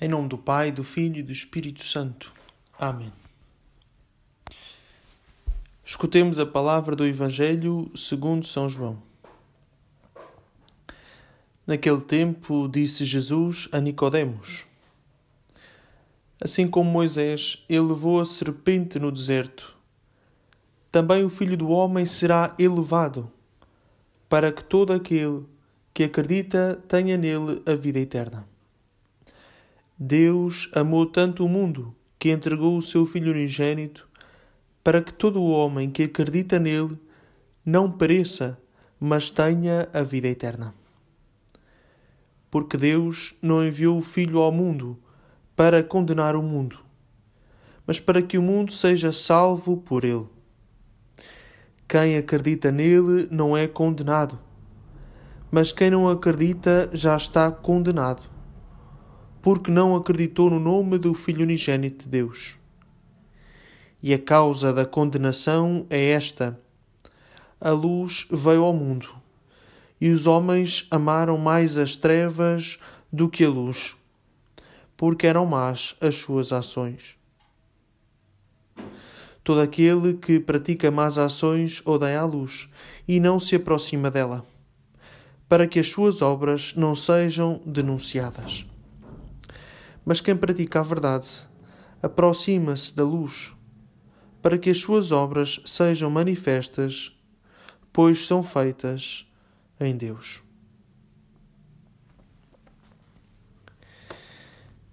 Em nome do Pai, do Filho e do Espírito Santo. Amém. Escutemos a palavra do Evangelho segundo São João. Naquele tempo disse Jesus a Nicodemos: Assim como Moisés elevou a serpente no deserto, também o Filho do homem será elevado, para que todo aquele que acredita tenha nele a vida eterna. Deus amou tanto o mundo que entregou o seu Filho unigênito para que todo o homem que acredita nele não pereça, mas tenha a vida eterna. Porque Deus não enviou o Filho ao mundo para condenar o mundo, mas para que o mundo seja salvo por ele. Quem acredita nele não é condenado, mas quem não acredita já está condenado porque não acreditou no nome do Filho unigênito de Deus. E a causa da condenação é esta: a luz veio ao mundo, e os homens amaram mais as trevas do que a luz, porque eram más as suas ações. Todo aquele que pratica más ações odeia a luz e não se aproxima dela, para que as suas obras não sejam denunciadas. Mas quem pratica a verdade aproxima-se da luz, para que as suas obras sejam manifestas, pois são feitas em Deus.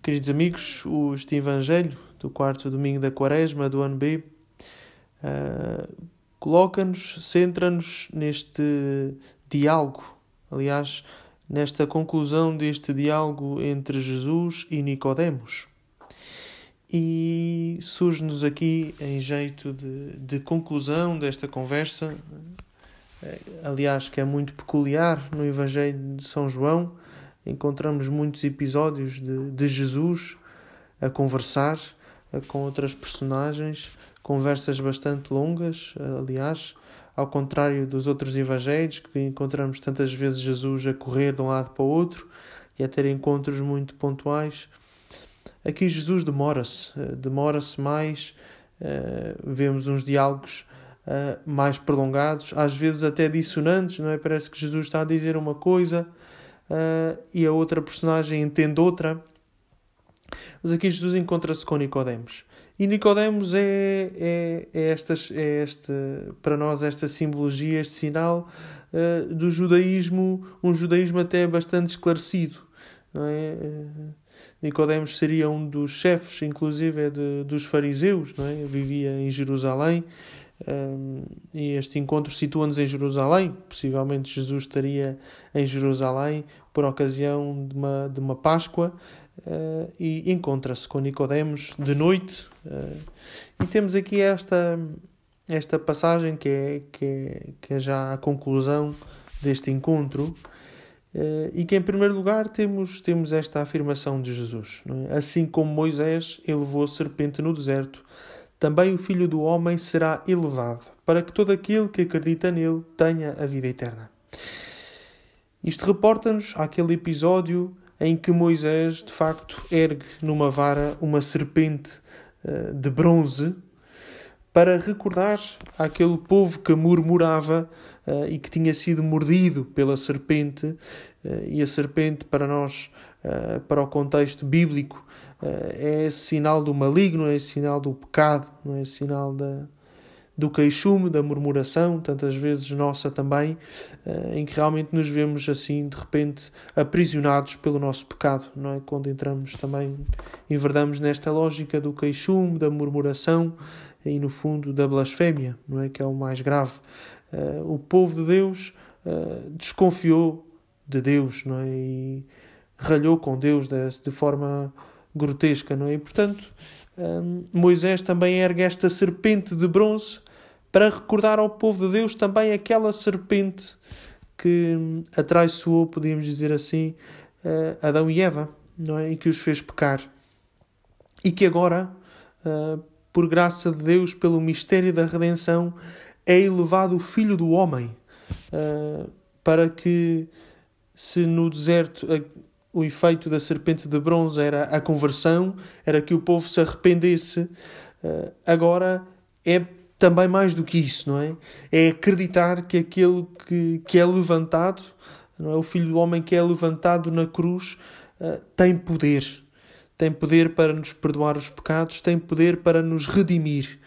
Queridos amigos, este Evangelho do quarto domingo da Quaresma do ano B uh, coloca-nos, centra-nos neste diálogo. Aliás, nesta conclusão deste diálogo entre Jesus e Nicodemos. E surge-nos aqui, em jeito de, de conclusão desta conversa, eh, aliás, que é muito peculiar no Evangelho de São João, encontramos muitos episódios de, de Jesus a conversar eh, com outras personagens, conversas bastante longas, eh, aliás, ao contrário dos outros evangelhos, que encontramos tantas vezes Jesus a correr de um lado para o outro e a ter encontros muito pontuais. Aqui Jesus demora-se, eh, demora-se mais, uh, vemos uns diálogos uh, mais prolongados, às vezes até dissonantes, não é? Parece que Jesus está a dizer uma coisa e a outra personagem entende outra. Mas aqui Jesus encontra-se com Nicodemos. E Nicodemos é, é, é, estas, é este, para nós esta simbologia, este sinal uh, do judaísmo, um judaísmo até bastante esclarecido. É? Uh, Nicodemos seria um dos chefes, inclusive, é de, dos fariseus, é? vivia em Jerusalém. Um, eh, e este encontro situa-nos em Jerusalém. Possivelmente Jesus estaria em Jerusalém por ocasião de uma, de uma Páscoa uh, e encontra-se com Nicodemos de noite. Uh, e temos aqui esta, esta passagem que é, que, é, que é já a conclusão deste encontro. Uh, e que, em primeiro lugar, temos, temos esta afirmação de Jesus: é? Assim como Moisés elevou a serpente no deserto, também o Filho do Homem será elevado, para que todo aquele que acredita nele tenha a vida eterna. Isto reporta-nos àquele episódio em que Moisés, de facto, ergue numa vara uma serpente uh, de bronze para recordar aquele povo que murmurava uh, e que tinha sido mordido pela serpente, uh, e a serpente, para nós, para o contexto bíblico, é sinal do maligno, é sinal do pecado, é sinal da, do queixume, da murmuração, tantas vezes nossa também, eh, em que realmente nos vemos assim, de repente, aprisionados pelo nosso pecado, não é? Quando entramos também, enverdamos nesta lógica do queixume, da murmuração e, no fundo, da blasfémia, não é? Que é o mais grave. Eh, o povo de Deus eh, desconfiou de Deus, não é? E ralhou com Deus de forma grotesca, não é? E, portanto, Moisés também ergue esta serpente de bronze para recordar ao povo de Deus também aquela serpente que atraiçoou, podíamos dizer assim, eh, Adão e Eva, não é? E que os fez pecar. E que agora, eh, por graça de Deus, pelo mistério da redenção, é elevado o Filho do Homem, eh, para que, se no deserto o efeito da serpente de bronze era a conversão, era que o povo se arrependesse. Agora é também mais do que isso, não é? É acreditar que aquele que, que é levantado, não é? o Filho do Homem que é levantado na cruz, uh, tem poder. Tem poder para nos perdoar os pecados, tem poder para nos redimir.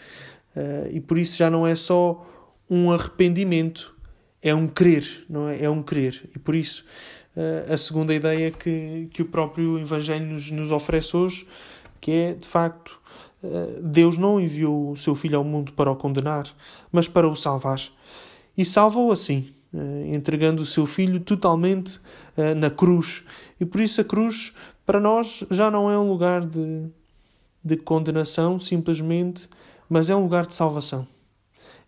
Uh, e por isso já não é só um arrependimento, é um crer, não é? É um crer. E por isso uh, a segunda ideia que, que o próprio Evangelho nos, nos oferece hoje, que é de facto Deus não enviou o seu Filho ao mundo para o condenar, mas para o salvar. E salva-o assim, uh, entregando o seu Filho totalmente na cruz. E por isso a cruz, para nós, já não é um lugar de, de condenação, simplesmente, mas é um lugar de salvação.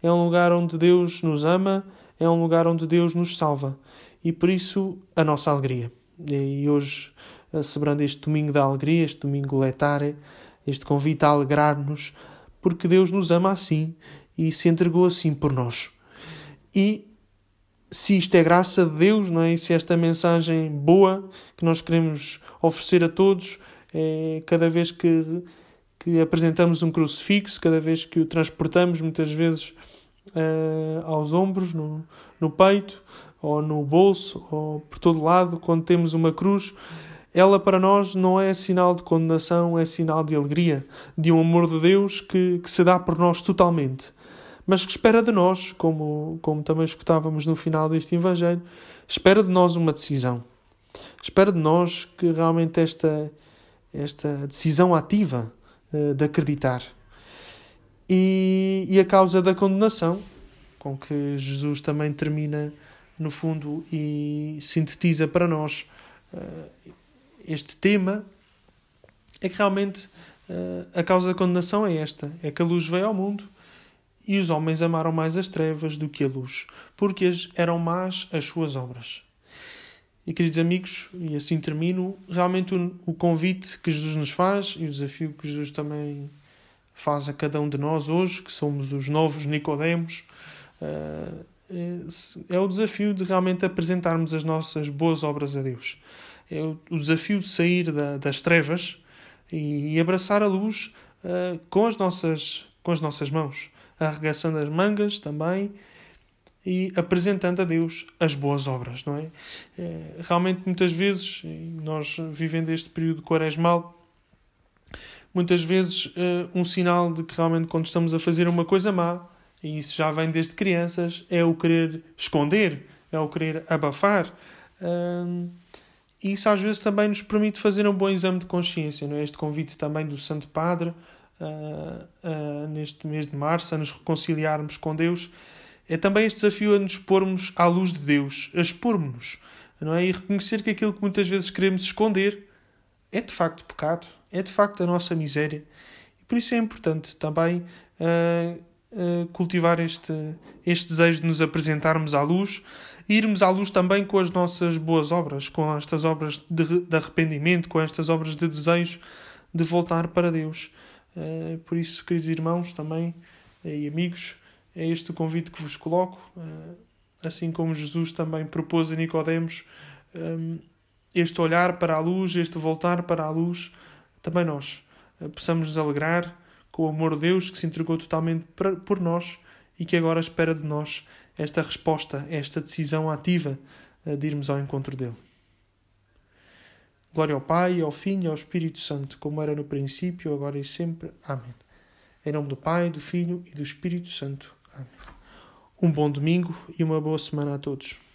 É um lugar onde Deus nos ama, é um lugar onde Deus nos salva. E por isso a nossa alegria. E hoje, celebrando este domingo da alegria, este domingo letário, este convite a alegrar-nos, porque Deus nos ama assim e se entregou assim por nós. E se isto é graça de Deus, não é? E se esta mensagem boa que nós queremos oferecer a todos, é cada vez que, que apresentamos um crucifixo, cada vez que o transportamos, muitas vezes uh, aos ombros, no, no peito, ou no bolso, ou por todo lado, quando temos uma cruz, ela para nós não é sinal de condenação, é sinal de alegria, de um amor de Deus que, que se dá por nós totalmente, mas que espera de nós, como, como também escutávamos no final deste Evangelho, espera de nós uma decisão. Espera de nós que realmente esta, esta decisão ativa uh, de acreditar e, e a causa da condenação, com que Jesus também termina, no fundo, e sintetiza para nós uh, este tema, é que realmente uh, a causa da condenação é esta: é que a luz veio ao mundo e os homens amaram mais as trevas do que a luz, porque eram más as suas obras. E queridos amigos, e assim termino, realmente o, o convite que Jesus nos faz e o desafio que Jesus também faz a cada um de nós hoje, que somos os novos Nicodemos, eh, é o desafio de realmente apresentarmos as nossas boas obras a Deus. É o desafio de sair das trevas e abraçar a luz eh, com as nossas, com as nossas mãos, arregaçando as mangas também e apresentando a Deus as boas obras, não é? é realmente, muitas vezes, nós vivendo este período quaresmal, muitas vezes uh, um sinal de que realmente quando estamos a fazer uma coisa má, e isso já vem desde crianças, é o querer esconder, é o querer abafar. Uh, e isso às vezes também nos permite fazer um bom exame de consciência. Não é? Este convite também do Santo Padre, uh, neste mês de março, a nos reconciliarmos com Deus, é também este desafio a nos pormos à luz de Deus, a expormos-nos, não é? E reconhecer que aquilo que muitas vezes queremos esconder é de facto pecado, é de facto a nossa miséria. E por isso é importante também uh, uh, cultivar este, este desejo de nos apresentarmos à luz e irmos à luz também com as nossas boas obras, com estas obras de, de arrependimento, com estas obras de desejo de voltar para Deus. Uh, por isso, queridos irmãos, também e amigos, é este o convite que vos coloco, assim como Jesus também propôs a Nicodemos. Um, este olhar para a luz, este voltar para a luz, também nós eh, possamos nos alegrar com o amor de Deus que se entregou totalmente por nós e que agora espera de nós esta resposta, esta decisão ativa eh, de irmos ao encontro dele. Glória ao Pai, ao Filho e ao Espírito Santo, como era no princípio, agora e sempre. Amém. Em nome do Pai, do Filho e do Espírito Santo. Amém. Um bom domingo e uma boa semana a todos.